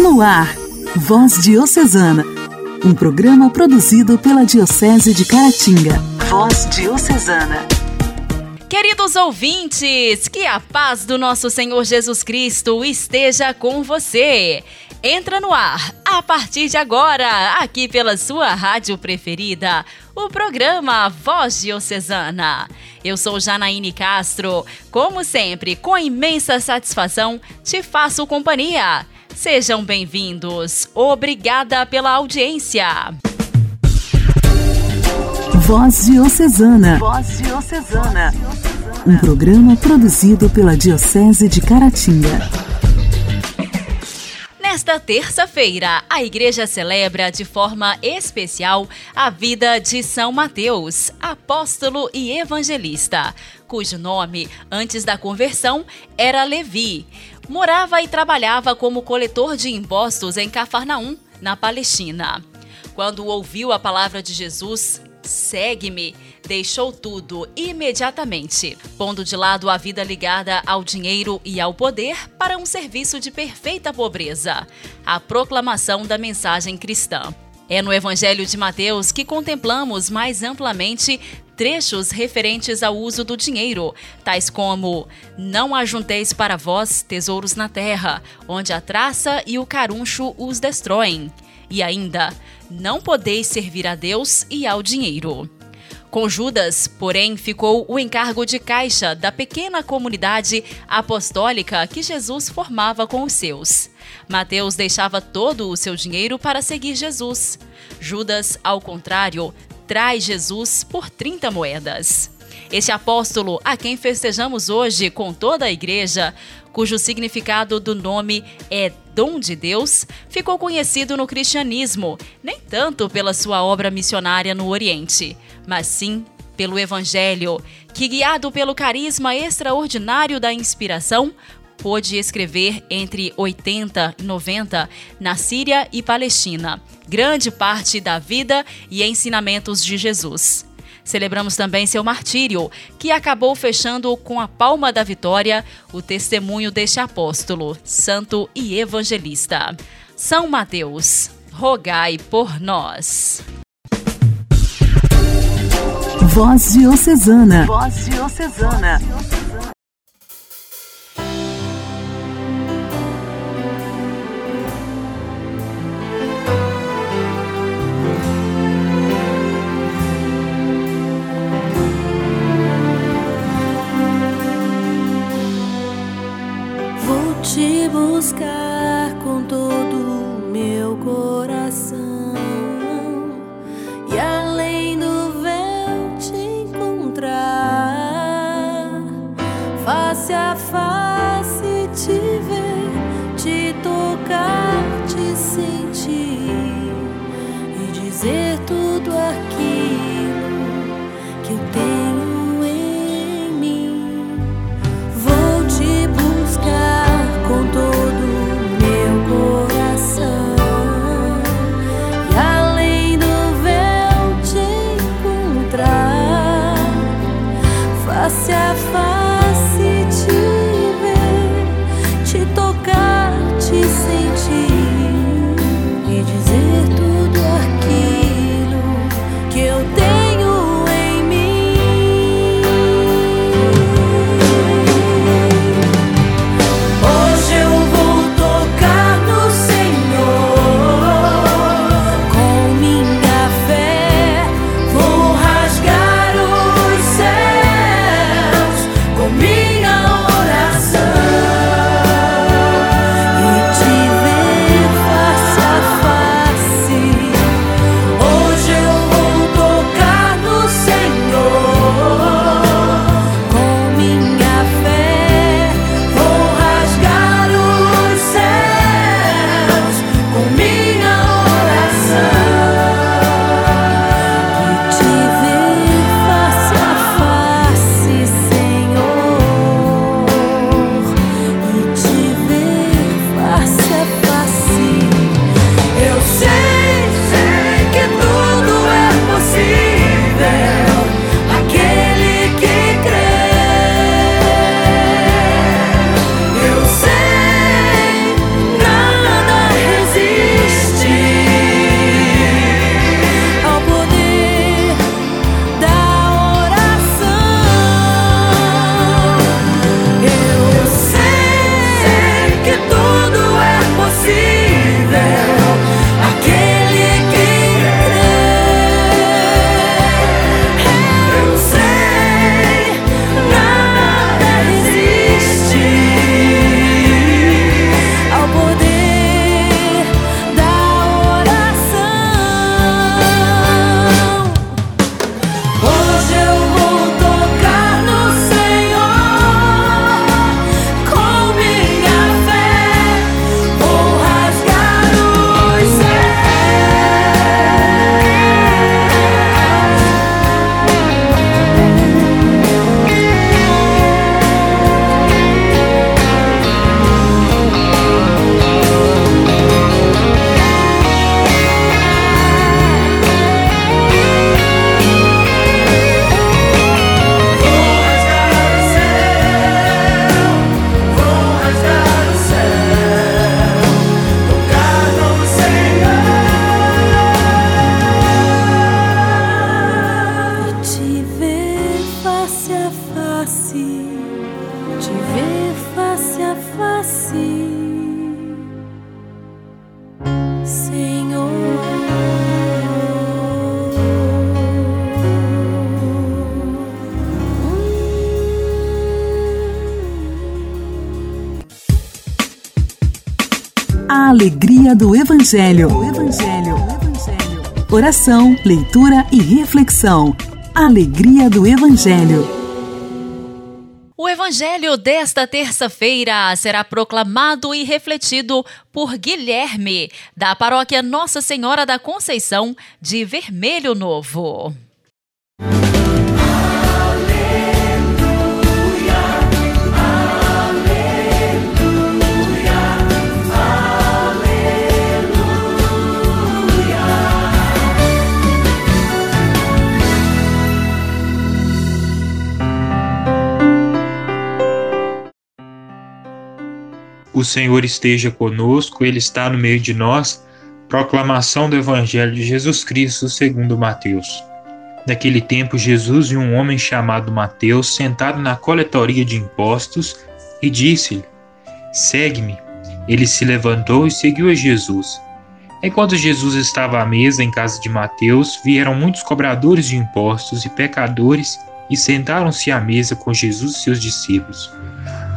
No ar, Voz Diocesana, um programa produzido pela Diocese de Caratinga. Voz Diocesana. Queridos ouvintes, que a paz do nosso Senhor Jesus Cristo esteja com você. Entra no ar, a partir de agora, aqui pela sua rádio preferida, o programa Voz Diocesana. Eu sou Janaíne Castro. Como sempre, com imensa satisfação, te faço companhia. Sejam bem-vindos. Obrigada pela audiência. Voz Diocesana. Voz Diocesana. Um programa produzido pela Diocese de Caratinga. Nesta terça-feira, a igreja celebra de forma especial a vida de São Mateus, apóstolo e evangelista, cujo nome, antes da conversão, era Levi. Morava e trabalhava como coletor de impostos em Cafarnaum, na Palestina. Quando ouviu a palavra de Jesus, segue-me, deixou tudo imediatamente, pondo de lado a vida ligada ao dinheiro e ao poder para um serviço de perfeita pobreza a proclamação da mensagem cristã. É no Evangelho de Mateus que contemplamos mais amplamente trechos referentes ao uso do dinheiro, tais como: Não ajunteis para vós tesouros na terra, onde a traça e o caruncho os destroem. E ainda: Não podeis servir a Deus e ao dinheiro. Com Judas, porém, ficou o encargo de caixa da pequena comunidade apostólica que Jesus formava com os seus. Mateus deixava todo o seu dinheiro para seguir Jesus. Judas, ao contrário, traz Jesus por 30 moedas. Este apóstolo, a quem festejamos hoje com toda a igreja, cujo significado do nome é dom de Deus, ficou conhecido no cristianismo, nem tanto pela sua obra missionária no Oriente, mas sim pelo Evangelho, que, guiado pelo carisma extraordinário da inspiração, pôde escrever entre 80 e 90 na Síria e Palestina, grande parte da vida e ensinamentos de Jesus. Celebramos também seu martírio, que acabou fechando com a palma da vitória o testemunho deste apóstolo, santo e evangelista. São Mateus, rogai por nós. Voz Diocesana. Voz Diocesana. Face a doce te ver face a face. Senhor. A alegria do Evangelho. Evangelho. Evangelho. Oração, leitura e reflexão. Alegria do Evangelho. Evangelho desta terça-feira será proclamado e refletido por Guilherme, da paróquia Nossa Senhora da Conceição de Vermelho Novo. O Senhor esteja conosco, Ele está no meio de nós. Proclamação do Evangelho de Jesus Cristo segundo Mateus. Naquele tempo, Jesus viu um homem chamado Mateus sentado na coletoria de impostos e disse-lhe: Segue-me. Ele se levantou e seguiu a Jesus. Enquanto Jesus estava à mesa em casa de Mateus, vieram muitos cobradores de impostos e pecadores e sentaram-se à mesa com Jesus e seus discípulos.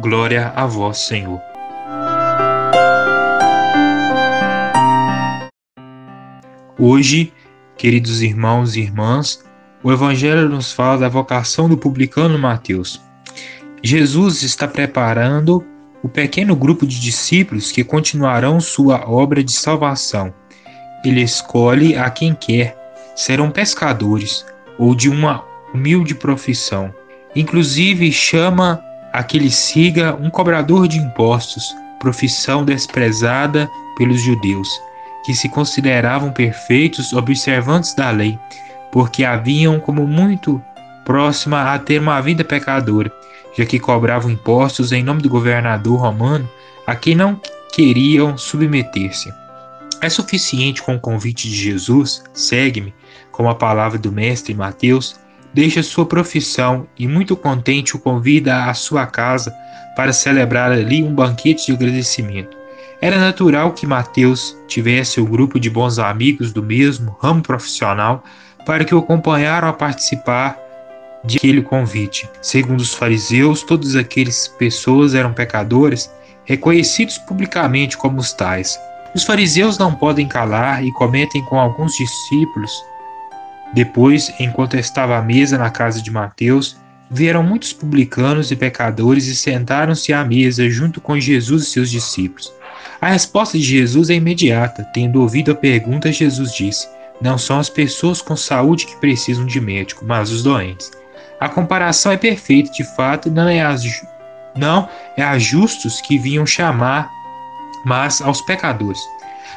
Glória a vós, Senhor. Hoje, queridos irmãos e irmãs, o Evangelho nos fala da vocação do publicano Mateus. Jesus está preparando o pequeno grupo de discípulos que continuarão sua obra de salvação. Ele escolhe a quem quer, serão pescadores ou de uma humilde profissão. Inclusive chama a que lhe siga um cobrador de impostos, profissão desprezada pelos judeus, que se consideravam perfeitos observantes da lei, porque haviam como muito próxima a ter uma vida pecadora, já que cobravam impostos em nome do governador romano, a quem não queriam submeter-se. É suficiente com o convite de Jesus, segue-me, como a palavra do mestre Mateus, deixa sua profissão e, muito contente, o convida à sua casa para celebrar ali um banquete de agradecimento. Era natural que Mateus tivesse o grupo de bons amigos do mesmo ramo profissional para que o acompanharam a participar de aquele convite. Segundo os fariseus, todas aquelas pessoas eram pecadores, reconhecidos publicamente como os tais. Os fariseus não podem calar e cometem com alguns discípulos depois, enquanto estava à mesa na casa de Mateus, vieram muitos publicanos e pecadores e sentaram-se à mesa junto com Jesus e seus discípulos. A resposta de Jesus é imediata. Tendo ouvido a pergunta, Jesus disse: Não são as pessoas com saúde que precisam de médico, mas os doentes. A comparação é perfeita, de fato, não é, as, não é a justos que vinham chamar, mas aos pecadores.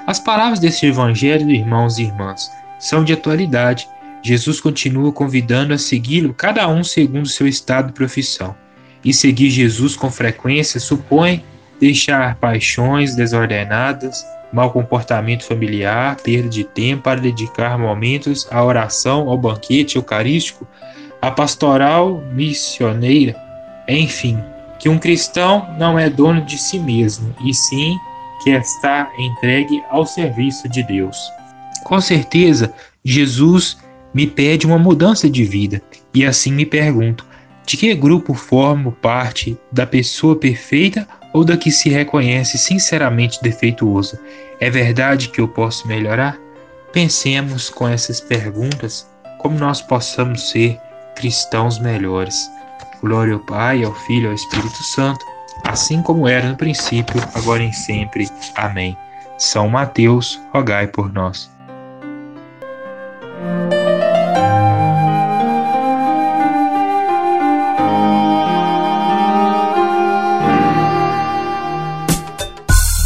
As palavras deste evangelho, irmãos e irmãs, são de atualidade Jesus continua convidando a segui-lo, cada um segundo seu estado de profissão. E seguir Jesus com frequência supõe deixar paixões desordenadas, mau comportamento familiar, perda de tempo para dedicar momentos à oração, ao banquete eucarístico, à pastoral missioneira, enfim, que um cristão não é dono de si mesmo, e sim que está entregue ao serviço de Deus. Com certeza, Jesus me pede uma mudança de vida e assim me pergunto: de que grupo formo parte da pessoa perfeita ou da que se reconhece sinceramente defeituosa? É verdade que eu posso melhorar? Pensemos com essas perguntas como nós possamos ser cristãos melhores. Glória ao Pai, ao Filho ao Espírito Santo, assim como era no princípio, agora e sempre. Amém. São Mateus, rogai por nós.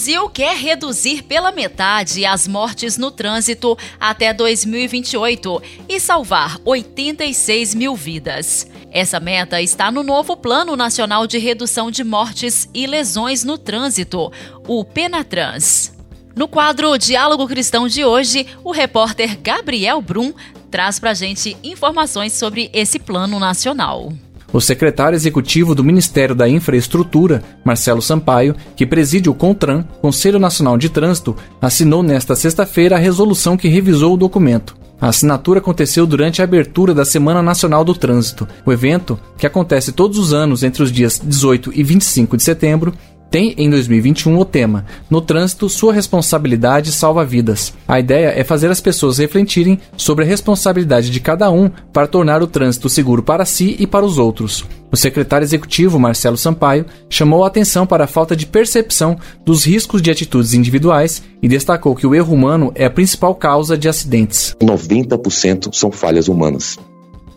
Brasil quer reduzir pela metade as mortes no trânsito até 2028 e salvar 86 mil vidas. Essa meta está no novo Plano Nacional de Redução de Mortes e Lesões no Trânsito, o Penatrans. No quadro Diálogo Cristão de hoje, o repórter Gabriel Brum traz para gente informações sobre esse plano nacional. O secretário executivo do Ministério da Infraestrutura, Marcelo Sampaio, que preside o CONTRAN, Conselho Nacional de Trânsito, assinou nesta sexta-feira a resolução que revisou o documento. A assinatura aconteceu durante a abertura da Semana Nacional do Trânsito. O evento, que acontece todos os anos entre os dias 18 e 25 de setembro, tem em 2021 o tema No trânsito, sua responsabilidade salva vidas. A ideia é fazer as pessoas refletirem sobre a responsabilidade de cada um para tornar o trânsito seguro para si e para os outros. O secretário executivo, Marcelo Sampaio, chamou a atenção para a falta de percepção dos riscos de atitudes individuais e destacou que o erro humano é a principal causa de acidentes. 90% são falhas humanas.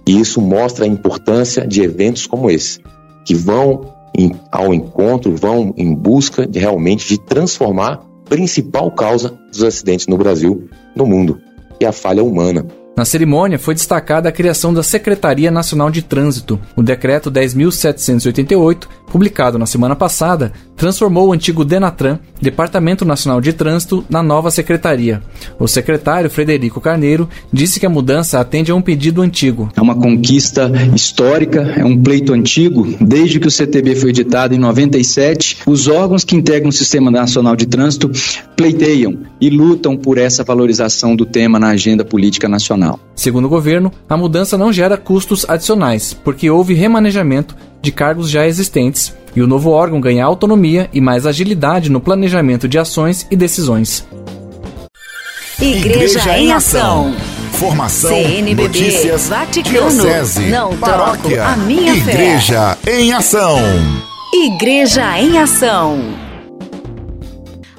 E isso mostra a importância de eventos como esse, que vão em, ao encontro, vão em busca de realmente de transformar a principal causa dos acidentes no Brasil, no mundo, que é a falha humana. Na cerimônia foi destacada a criação da Secretaria Nacional de Trânsito. O decreto 10.788, publicado na semana passada, transformou o antigo Denatran, Departamento Nacional de Trânsito, na nova secretaria. O secretário Frederico Carneiro disse que a mudança atende a um pedido antigo. É uma conquista histórica, é um pleito antigo. Desde que o CTB foi editado em 97, os órgãos que integram o Sistema Nacional de Trânsito pleiteiam e lutam por essa valorização do tema na agenda política nacional. Segundo o governo, a mudança não gera custos adicionais, porque houve remanejamento de cargos já existentes e o novo órgão ganha autonomia e mais agilidade no planejamento de ações e decisões. Igreja, Igreja em Ação. Formação, CNBB, notícias, Vaticano, diocese, não paróquia, a minha Igreja fé. em Ação. Igreja em Ação.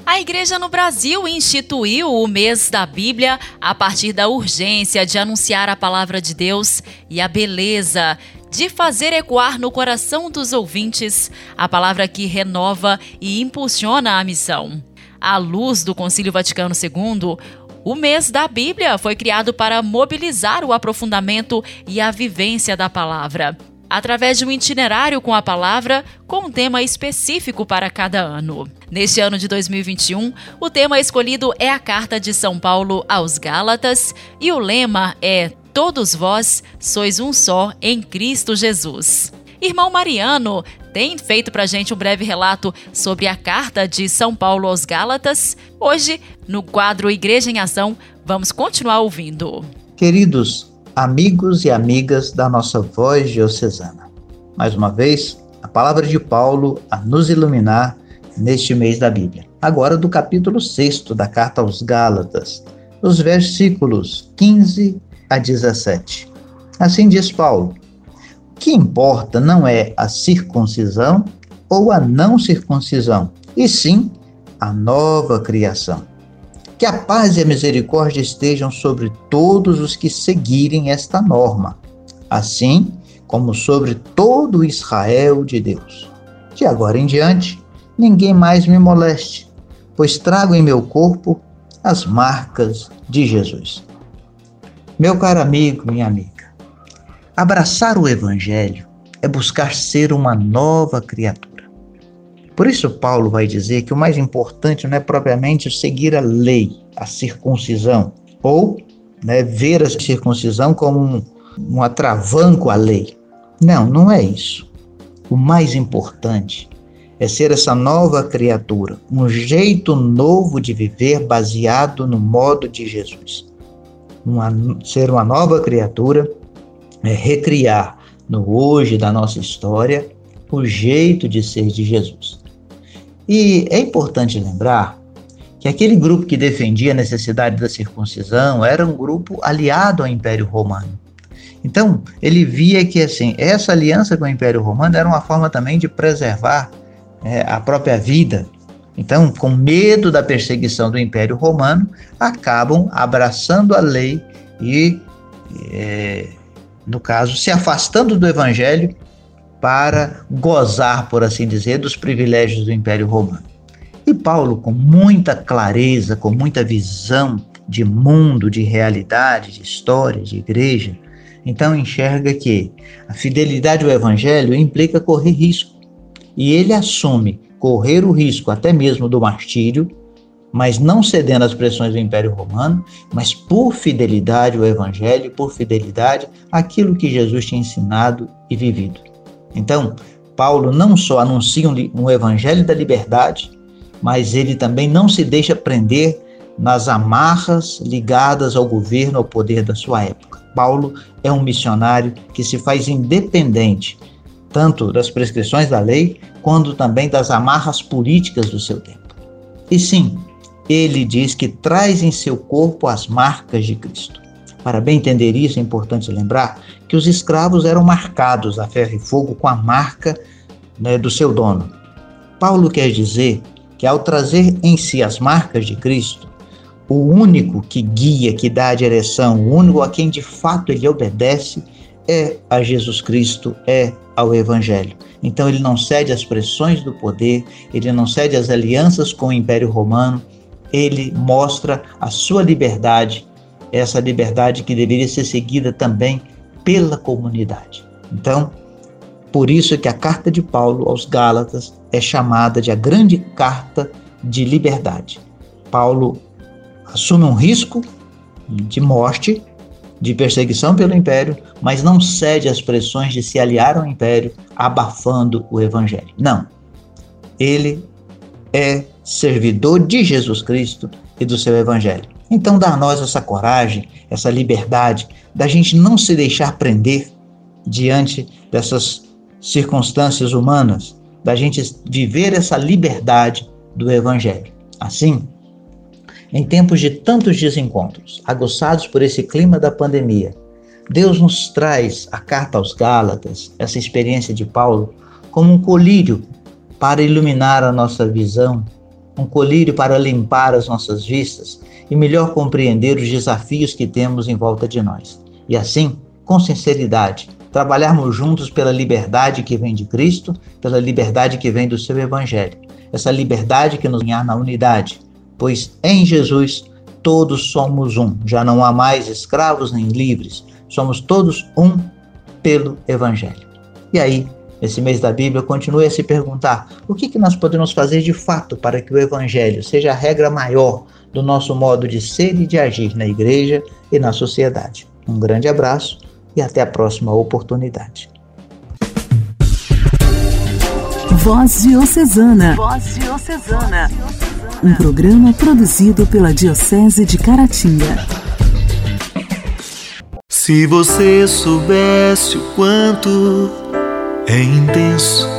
A Igreja no Brasil instituiu o mês da Bíblia a partir da urgência de anunciar a palavra de Deus e a beleza de fazer ecoar no coração dos ouvintes a palavra que renova e impulsiona a missão. À luz do Concílio Vaticano II, o mês da Bíblia foi criado para mobilizar o aprofundamento e a vivência da palavra, através de um itinerário com a palavra, com um tema específico para cada ano. Neste ano de 2021, o tema escolhido é a Carta de São Paulo aos Gálatas e o lema é todos vós sois um só em Cristo Jesus. Irmão Mariano tem feito para gente um breve relato sobre a carta de São Paulo aos Gálatas. Hoje, no quadro Igreja em Ação, vamos continuar ouvindo. Queridos amigos e amigas da nossa voz diocesana, mais uma vez, a palavra de Paulo a nos iluminar neste mês da Bíblia. Agora, do capítulo 6 da carta aos Gálatas, os versículos 15 a 17. Assim diz Paulo: o que importa não é a circuncisão ou a não circuncisão, e sim a nova criação. Que a paz e a misericórdia estejam sobre todos os que seguirem esta norma, assim como sobre todo Israel de Deus. De agora em diante, ninguém mais me moleste, pois trago em meu corpo as marcas de Jesus. Meu caro amigo, minha amiga, abraçar o Evangelho é buscar ser uma nova criatura. Por isso, Paulo vai dizer que o mais importante não é propriamente seguir a lei, a circuncisão, ou né, ver a circuncisão como um, um atravanco à lei. Não, não é isso. O mais importante é ser essa nova criatura, um jeito novo de viver baseado no modo de Jesus uma, ser uma nova criatura, é recriar no hoje da nossa história o jeito de ser de Jesus. E é importante lembrar que aquele grupo que defendia a necessidade da circuncisão era um grupo aliado ao Império Romano. Então, ele via que assim, essa aliança com o Império Romano era uma forma também de preservar é, a própria vida então, com medo da perseguição do Império Romano, acabam abraçando a lei e, é, no caso, se afastando do Evangelho para gozar, por assim dizer, dos privilégios do Império Romano. E Paulo, com muita clareza, com muita visão de mundo, de realidade, de história, de igreja, então enxerga que a fidelidade ao evangelho implica correr risco. E ele assume correr o risco até mesmo do martírio, mas não cedendo às pressões do Império Romano, mas por fidelidade ao evangelho, por fidelidade àquilo que Jesus tinha ensinado e vivido. Então, Paulo não só anuncia um, evangelho da liberdade, mas ele também não se deixa prender nas amarras ligadas ao governo, ao poder da sua época. Paulo é um missionário que se faz independente tanto das prescrições da lei, quanto também das amarras políticas do seu tempo. E sim, ele diz que traz em seu corpo as marcas de Cristo. Para bem entender isso, é importante lembrar que os escravos eram marcados a ferro e fogo com a marca né, do seu dono. Paulo quer dizer que ao trazer em si as marcas de Cristo, o único que guia, que dá a direção, o único a quem de fato ele obedece é a Jesus Cristo, é ao Evangelho. Então ele não cede às pressões do poder, ele não cede às alianças com o Império Romano, ele mostra a sua liberdade, essa liberdade que deveria ser seguida também pela comunidade. Então, por isso que a carta de Paulo aos Gálatas é chamada de a grande carta de liberdade. Paulo assume um risco de morte, de perseguição pelo império, mas não cede às pressões de se aliar ao império, abafando o evangelho. Não. Ele é servidor de Jesus Cristo e do seu evangelho. Então dá a nós essa coragem, essa liberdade da gente não se deixar prender diante dessas circunstâncias humanas, da gente viver essa liberdade do evangelho. Assim, em tempos de tantos desencontros, aguçados por esse clima da pandemia, Deus nos traz a carta aos Gálatas, essa experiência de Paulo, como um colírio para iluminar a nossa visão, um colírio para limpar as nossas vistas e melhor compreender os desafios que temos em volta de nós. E assim, com sinceridade, trabalharmos juntos pela liberdade que vem de Cristo, pela liberdade que vem do seu Evangelho. Essa liberdade que nos ganha na unidade, pois em Jesus todos somos um. Já não há mais escravos nem livres, somos todos um pelo Evangelho. E aí, nesse mês da Bíblia, continue a se perguntar o que, que nós podemos fazer de fato para que o Evangelho seja a regra maior do nosso modo de ser e de agir na igreja e na sociedade. Um grande abraço e até a próxima oportunidade. Voz Diocesana. Voz Diocesana um programa produzido pela Diocese de Caratinga. Se você soubesse o quanto é intenso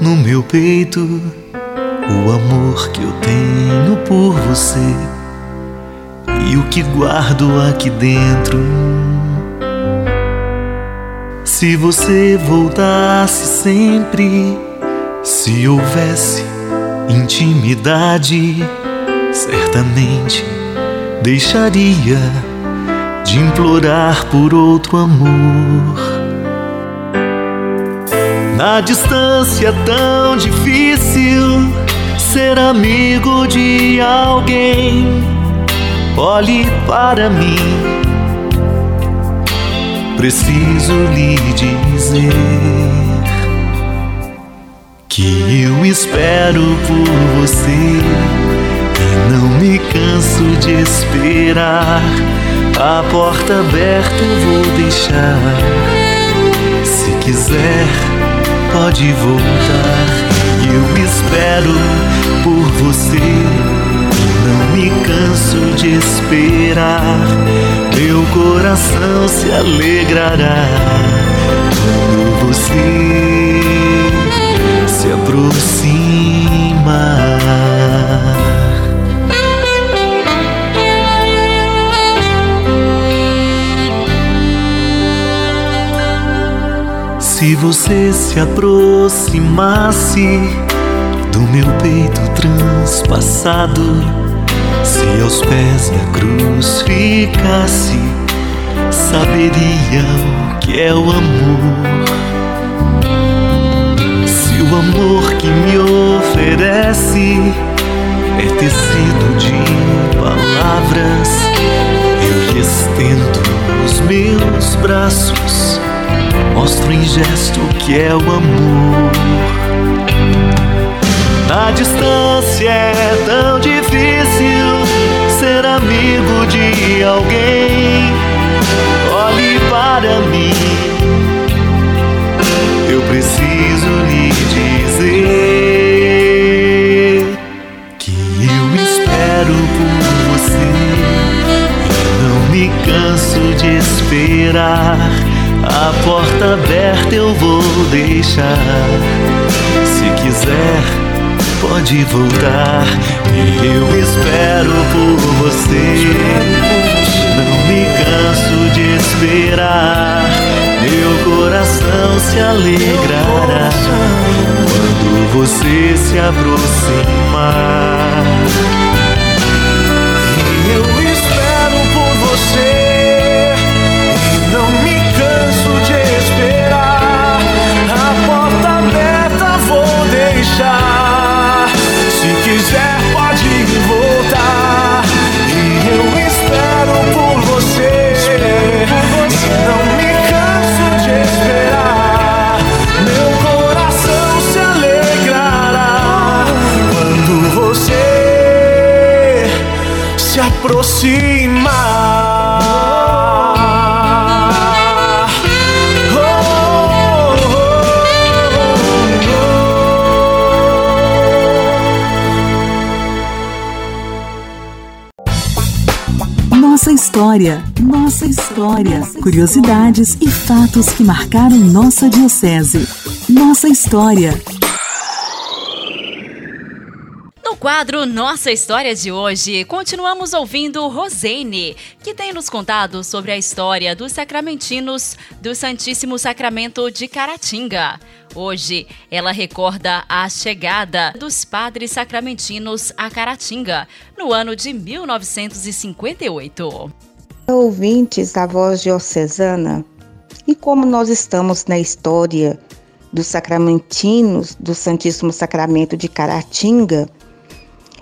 no meu peito o amor que eu tenho por você e o que guardo aqui dentro. Se você voltasse sempre, se houvesse intimidade, certamente deixaria de implorar por outro amor. Na distância tão difícil, ser amigo de alguém, olhe para mim. Preciso lhe dizer que eu espero por você e não me canso de esperar. A porta aberta eu vou deixar. Se quiser, pode voltar. Eu espero por você não me canso de esperar. Meu coração se alegrará você se aproximasse do meu peito transpassado, se aos pés da cruz ficasse, saberia o que é o amor o amor que me oferece é tecido de palavras. Eu lhe estendo os meus braços, mostro em gesto que é o amor. Na distância é tão difícil ser amigo de alguém. Olhe para mim, eu preciso lhe dizer que eu espero por você não me canso de esperar. A porta aberta eu vou deixar. Se quiser, pode voltar. E eu espero por você. Não me canso de esperar. Meu coração se alegrará quando você se aproximar. História, nossa história. Curiosidades e fatos que marcaram nossa diocese. Nossa história. No quadro Nossa História de hoje, continuamos ouvindo Rosene, que tem nos contado sobre a história dos sacramentinos do Santíssimo Sacramento de Caratinga. Hoje, ela recorda a chegada dos padres sacramentinos a Caratinga, no ano de 1958. Ouvintes da voz diocesana, e como nós estamos na história dos sacramentinos do Santíssimo Sacramento de Caratinga,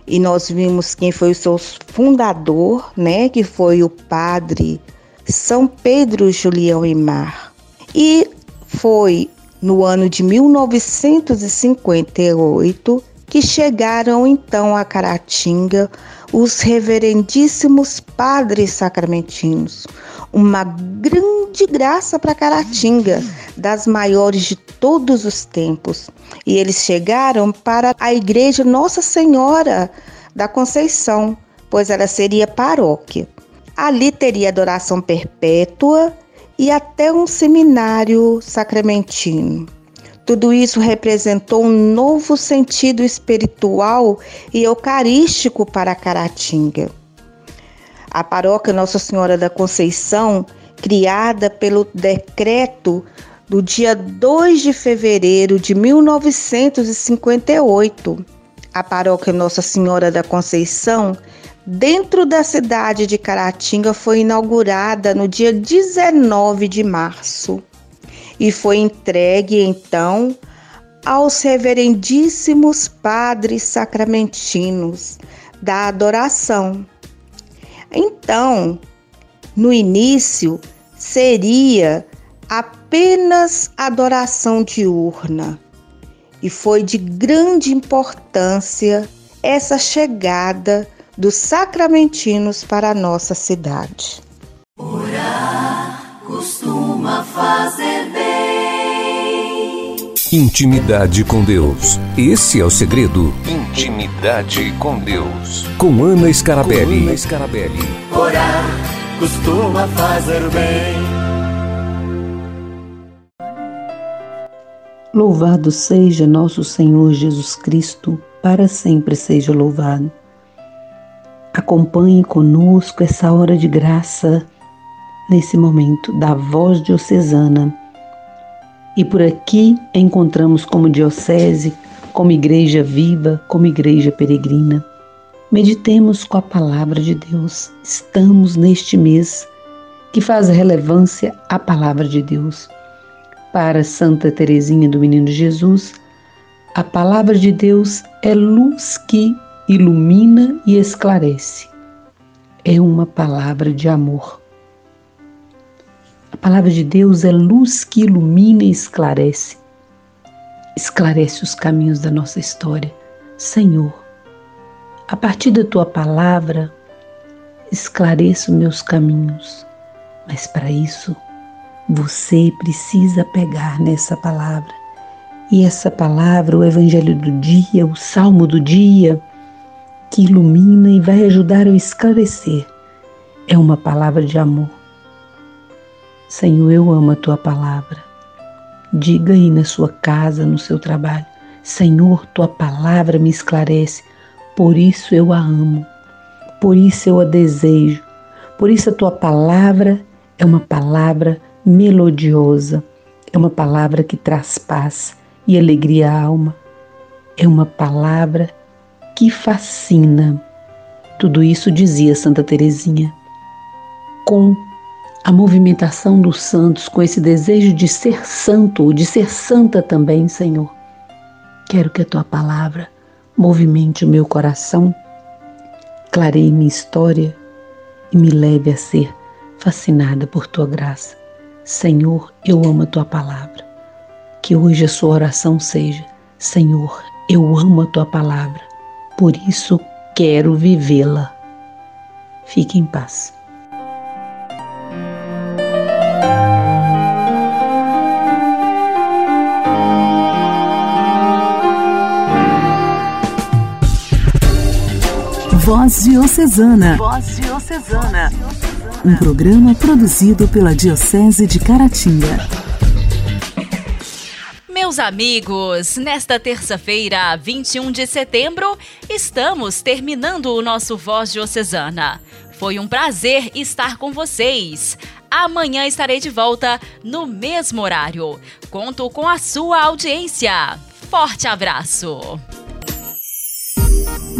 e nós vimos quem foi o seu fundador, né, que foi o padre São Pedro Julião Imar. E foi no ano de 1958 que chegaram então a Caratinga os reverendíssimos padres sacramentinos. Uma grande graça para Caratinga, das maiores de todos os tempos. E eles chegaram para a igreja Nossa Senhora da Conceição, pois ela seria paróquia. Ali teria adoração perpétua e até um seminário sacramentino. Tudo isso representou um novo sentido espiritual e eucarístico para Caratinga. A paróquia Nossa Senhora da Conceição, criada pelo decreto do dia 2 de fevereiro de 1958, a paróquia Nossa Senhora da Conceição, dentro da cidade de Caratinga, foi inaugurada no dia 19 de março e foi entregue então aos reverendíssimos padres sacramentinos da adoração. Então, no início, seria apenas adoração diurna e foi de grande importância essa chegada dos sacramentinos para a nossa cidade. Costuma fazer bem. Intimidade com Deus. Esse é o segredo. Intimidade com Deus. Com Ana Scarabelli. Com Ana Scarabelli. Orar costuma fazer bem. Louvado seja nosso Senhor Jesus Cristo, para sempre seja louvado. Acompanhe conosco essa hora de graça, nesse momento da voz diocesana. E por aqui encontramos como diocese, como igreja viva, como igreja peregrina. Meditemos com a palavra de Deus. Estamos neste mês que faz relevância à palavra de Deus. Para Santa Teresinha do Menino Jesus, a palavra de Deus é luz que ilumina e esclarece. É uma palavra de amor. Palavra de Deus é luz que ilumina e esclarece. Esclarece os caminhos da nossa história. Senhor, a partir da tua palavra, esclareça os meus caminhos. Mas para isso, você precisa pegar nessa palavra. E essa palavra, o evangelho do dia, o salmo do dia, que ilumina e vai ajudar a esclarecer, é uma palavra de amor. Senhor, eu amo a tua palavra. Diga aí na sua casa, no seu trabalho: Senhor, tua palavra me esclarece, por isso eu a amo, por isso eu a desejo, por isso a tua palavra é uma palavra melodiosa, é uma palavra que traz paz e alegria à alma, é uma palavra que fascina. Tudo isso dizia Santa Teresinha. Com a movimentação dos santos, com esse desejo de ser santo, de ser santa também, Senhor, quero que a tua palavra movimente o meu coração, clareie minha história e me leve a ser fascinada por tua graça. Senhor, eu amo a tua palavra. Que hoje a sua oração seja: Senhor, eu amo a tua palavra, por isso quero vivê-la. Fique em paz. Voz Diocesana. Voz Diocesana. Um programa produzido pela Diocese de Caratinga. Meus amigos, nesta terça-feira, 21 de setembro, estamos terminando o nosso Voz Diocesana. Foi um prazer estar com vocês. Amanhã estarei de volta no mesmo horário. Conto com a sua audiência. Forte abraço!